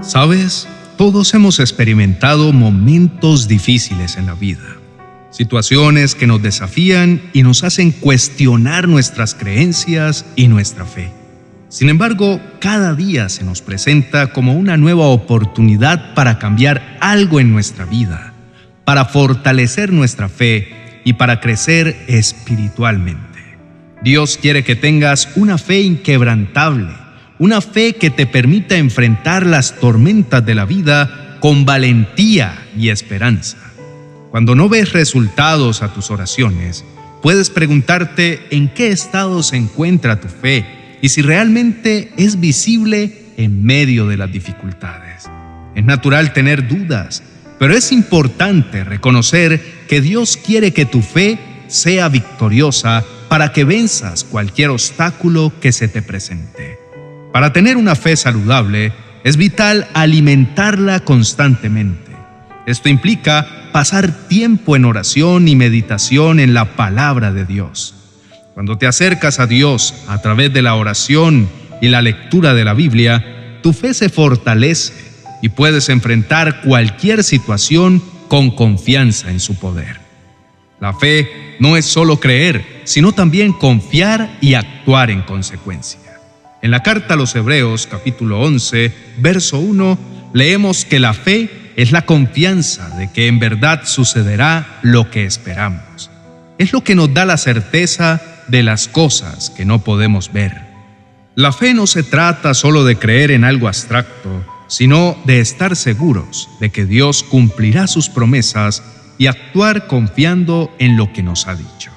Sabes, todos hemos experimentado momentos difíciles en la vida, situaciones que nos desafían y nos hacen cuestionar nuestras creencias y nuestra fe. Sin embargo, cada día se nos presenta como una nueva oportunidad para cambiar algo en nuestra vida, para fortalecer nuestra fe y para crecer espiritualmente. Dios quiere que tengas una fe inquebrantable, una fe que te permita enfrentar las tormentas de la vida con valentía y esperanza. Cuando no ves resultados a tus oraciones, puedes preguntarte en qué estado se encuentra tu fe y si realmente es visible en medio de las dificultades. Es natural tener dudas, pero es importante reconocer que Dios quiere que tu fe sea victoriosa para que venzas cualquier obstáculo que se te presente. Para tener una fe saludable, es vital alimentarla constantemente. Esto implica pasar tiempo en oración y meditación en la palabra de Dios. Cuando te acercas a Dios a través de la oración y la lectura de la Biblia, tu fe se fortalece y puedes enfrentar cualquier situación con confianza en su poder. La fe no es solo creer, sino también confiar y actuar en consecuencia. En la carta a los Hebreos capítulo 11, verso 1, leemos que la fe es la confianza de que en verdad sucederá lo que esperamos. Es lo que nos da la certeza de las cosas que no podemos ver. La fe no se trata solo de creer en algo abstracto, sino de estar seguros de que Dios cumplirá sus promesas y actuar confiando en lo que nos ha dicho.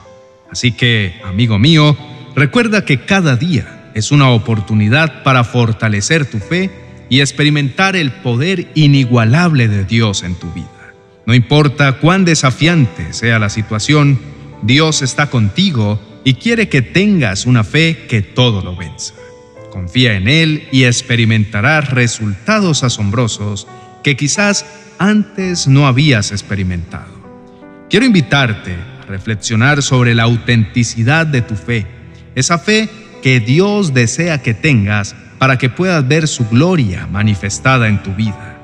Así que, amigo mío, recuerda que cada día es una oportunidad para fortalecer tu fe y experimentar el poder inigualable de Dios en tu vida. No importa cuán desafiante sea la situación, Dios está contigo y quiere que tengas una fe que todo lo venza. Confía en Él y experimentarás resultados asombrosos que quizás antes no habías experimentado. Quiero invitarte a reflexionar sobre la autenticidad de tu fe, esa fe que Dios desea que tengas para que puedas ver su gloria manifestada en tu vida.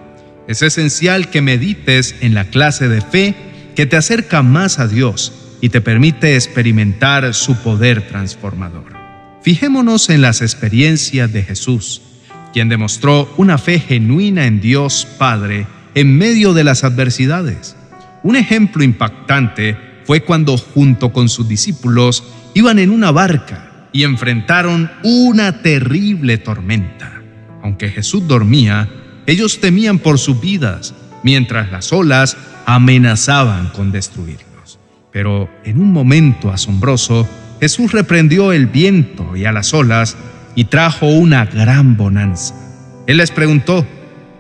Es esencial que medites en la clase de fe que te acerca más a Dios y te permite experimentar su poder transformador. Fijémonos en las experiencias de Jesús, quien demostró una fe genuina en Dios Padre en medio de las adversidades. Un ejemplo impactante fue cuando junto con sus discípulos iban en una barca y enfrentaron una terrible tormenta. Aunque Jesús dormía, ellos temían por sus vidas, mientras las olas amenazaban con destruir. Pero en un momento asombroso, Jesús reprendió el viento y a las olas y trajo una gran bonanza. Él les preguntó,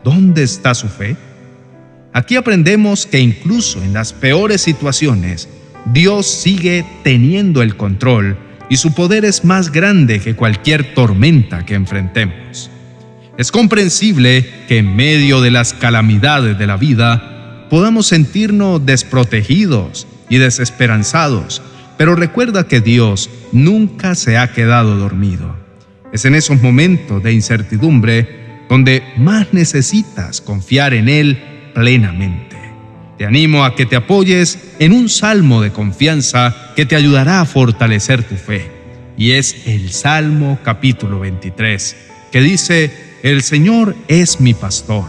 ¿dónde está su fe? Aquí aprendemos que incluso en las peores situaciones, Dios sigue teniendo el control y su poder es más grande que cualquier tormenta que enfrentemos. Es comprensible que en medio de las calamidades de la vida podamos sentirnos desprotegidos y desesperanzados, pero recuerda que Dios nunca se ha quedado dormido. Es en esos momentos de incertidumbre donde más necesitas confiar en Él plenamente. Te animo a que te apoyes en un salmo de confianza que te ayudará a fortalecer tu fe. Y es el Salmo capítulo 23, que dice, El Señor es mi pastor,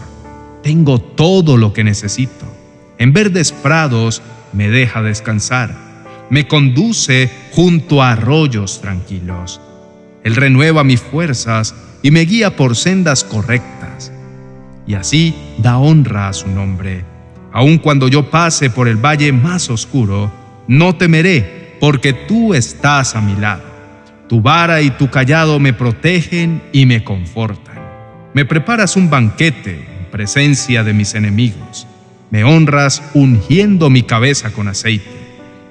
tengo todo lo que necesito. En verdes prados me deja descansar, me conduce junto a arroyos tranquilos. Él renueva mis fuerzas y me guía por sendas correctas. Y así da honra a su nombre. Aun cuando yo pase por el valle más oscuro, no temeré, porque tú estás a mi lado. Tu vara y tu callado me protegen y me confortan. Me preparas un banquete en presencia de mis enemigos me honras ungiendo mi cabeza con aceite.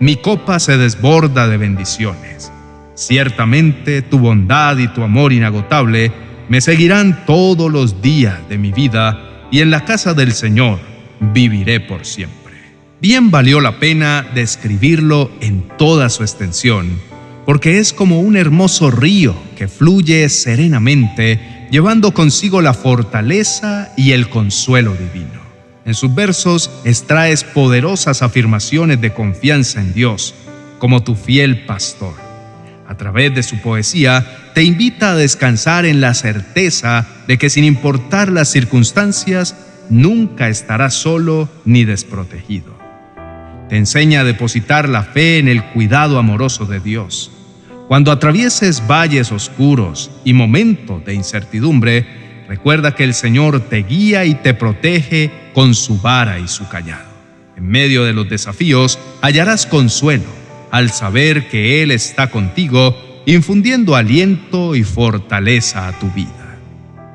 Mi copa se desborda de bendiciones. Ciertamente tu bondad y tu amor inagotable me seguirán todos los días de mi vida y en la casa del Señor viviré por siempre. Bien valió la pena describirlo en toda su extensión, porque es como un hermoso río que fluye serenamente llevando consigo la fortaleza y el consuelo divino. En sus versos extraes poderosas afirmaciones de confianza en Dios, como tu fiel pastor. A través de su poesía, te invita a descansar en la certeza de que sin importar las circunstancias, nunca estarás solo ni desprotegido. Te enseña a depositar la fe en el cuidado amoroso de Dios. Cuando atravieses valles oscuros y momentos de incertidumbre, recuerda que el Señor te guía y te protege con su vara y su callado. En medio de los desafíos hallarás consuelo al saber que Él está contigo, infundiendo aliento y fortaleza a tu vida.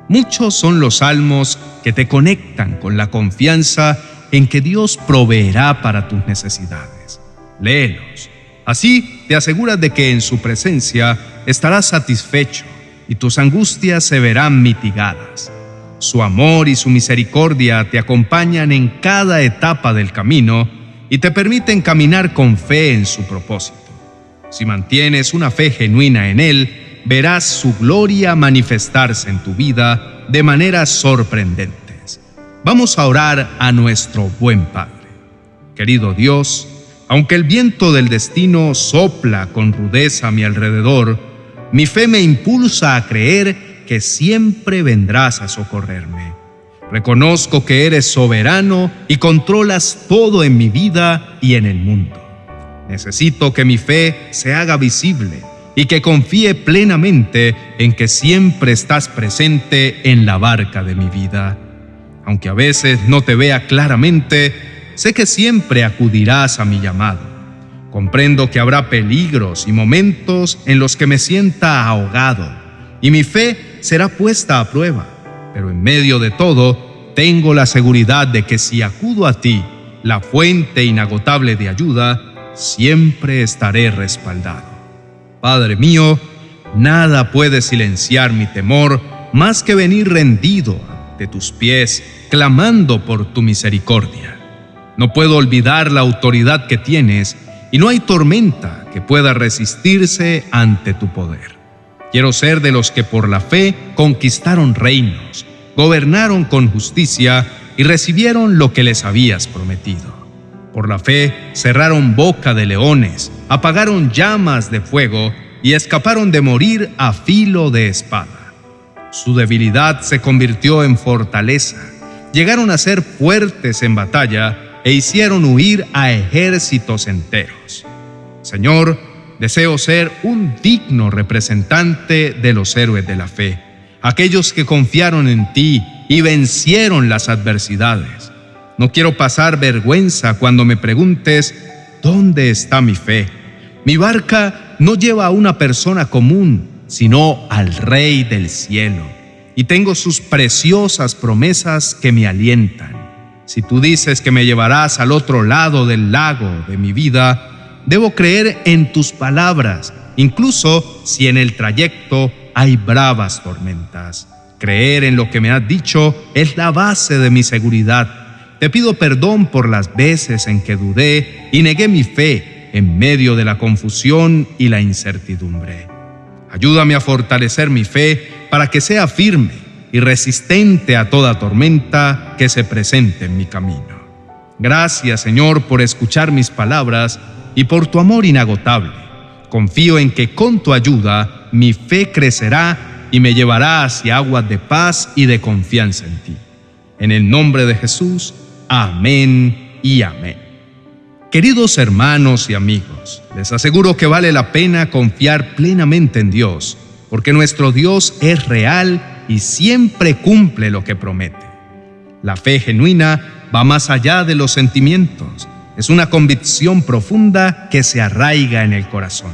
Muchos son los salmos que te conectan con la confianza en que Dios proveerá para tus necesidades. Léelos. Así te aseguras de que en su presencia estarás satisfecho y tus angustias se verán mitigadas. Su amor y su misericordia te acompañan en cada etapa del camino y te permiten caminar con fe en su propósito. Si mantienes una fe genuina en Él, verás su gloria manifestarse en tu vida de maneras sorprendentes. Vamos a orar a nuestro buen Padre. Querido Dios, aunque el viento del destino sopla con rudeza a mi alrededor, mi fe me impulsa a creer que siempre vendrás a socorrerme. Reconozco que eres soberano y controlas todo en mi vida y en el mundo. Necesito que mi fe se haga visible y que confíe plenamente en que siempre estás presente en la barca de mi vida. Aunque a veces no te vea claramente, sé que siempre acudirás a mi llamado. Comprendo que habrá peligros y momentos en los que me sienta ahogado, y mi fe será puesta a prueba. Pero en medio de todo, tengo la seguridad de que si acudo a ti, la fuente inagotable de ayuda, siempre estaré respaldado. Padre mío, nada puede silenciar mi temor más que venir rendido ante tus pies, clamando por tu misericordia. No puedo olvidar la autoridad que tienes y no hay tormenta que pueda resistirse ante tu poder. Quiero ser de los que por la fe conquistaron reinos, gobernaron con justicia y recibieron lo que les habías prometido. Por la fe cerraron boca de leones, apagaron llamas de fuego y escaparon de morir a filo de espada. Su debilidad se convirtió en fortaleza. Llegaron a ser fuertes en batalla e hicieron huir a ejércitos enteros. Señor, deseo ser un digno representante de los héroes de la fe, aquellos que confiaron en ti y vencieron las adversidades. No quiero pasar vergüenza cuando me preguntes, ¿dónde está mi fe? Mi barca no lleva a una persona común, sino al Rey del cielo. Y tengo sus preciosas promesas que me alientan. Si tú dices que me llevarás al otro lado del lago de mi vida, debo creer en tus palabras, incluso si en el trayecto hay bravas tormentas. Creer en lo que me has dicho es la base de mi seguridad te pido perdón por las veces en que dudé y negué mi fe en medio de la confusión y la incertidumbre. Ayúdame a fortalecer mi fe para que sea firme y resistente a toda tormenta que se presente en mi camino. Gracias Señor por escuchar mis palabras y por tu amor inagotable. Confío en que con tu ayuda mi fe crecerá y me llevará hacia aguas de paz y de confianza en ti. En el nombre de Jesús, Amén y amén. Queridos hermanos y amigos, les aseguro que vale la pena confiar plenamente en Dios, porque nuestro Dios es real y siempre cumple lo que promete. La fe genuina va más allá de los sentimientos, es una convicción profunda que se arraiga en el corazón.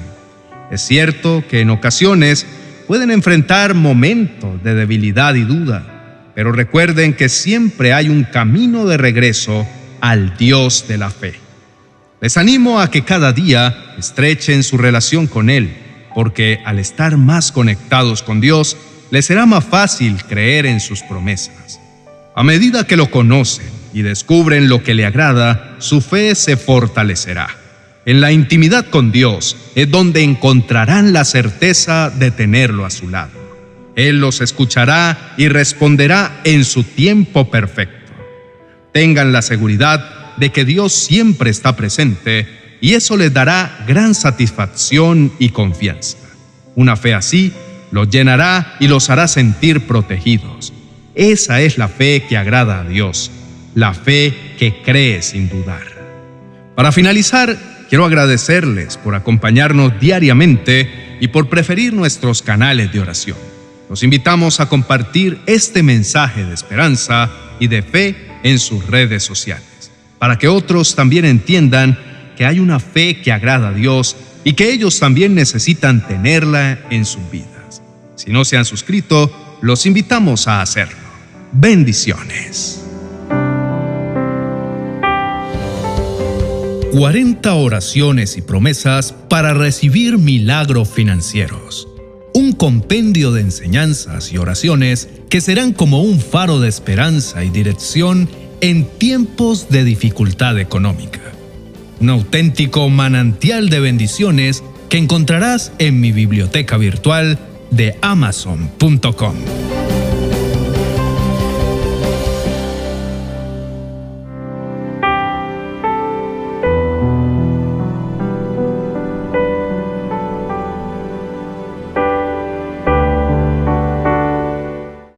Es cierto que en ocasiones pueden enfrentar momentos de debilidad y duda, pero recuerden que siempre hay un camino de regreso al Dios de la fe. Les animo a que cada día estrechen su relación con Él, porque al estar más conectados con Dios, les será más fácil creer en sus promesas. A medida que lo conocen y descubren lo que le agrada, su fe se fortalecerá. En la intimidad con Dios es donde encontrarán la certeza de tenerlo a su lado. Él los escuchará y responderá en su tiempo perfecto. Tengan la seguridad de que Dios siempre está presente y eso les dará gran satisfacción y confianza. Una fe así los llenará y los hará sentir protegidos. Esa es la fe que agrada a Dios, la fe que cree sin dudar. Para finalizar, quiero agradecerles por acompañarnos diariamente y por preferir nuestros canales de oración. Los invitamos a compartir este mensaje de esperanza y de fe en sus redes sociales, para que otros también entiendan que hay una fe que agrada a Dios y que ellos también necesitan tenerla en sus vidas. Si no se han suscrito, los invitamos a hacerlo. Bendiciones. 40 oraciones y promesas para recibir milagros financieros. Un compendio de enseñanzas y oraciones que serán como un faro de esperanza y dirección en tiempos de dificultad económica. Un auténtico manantial de bendiciones que encontrarás en mi biblioteca virtual de amazon.com.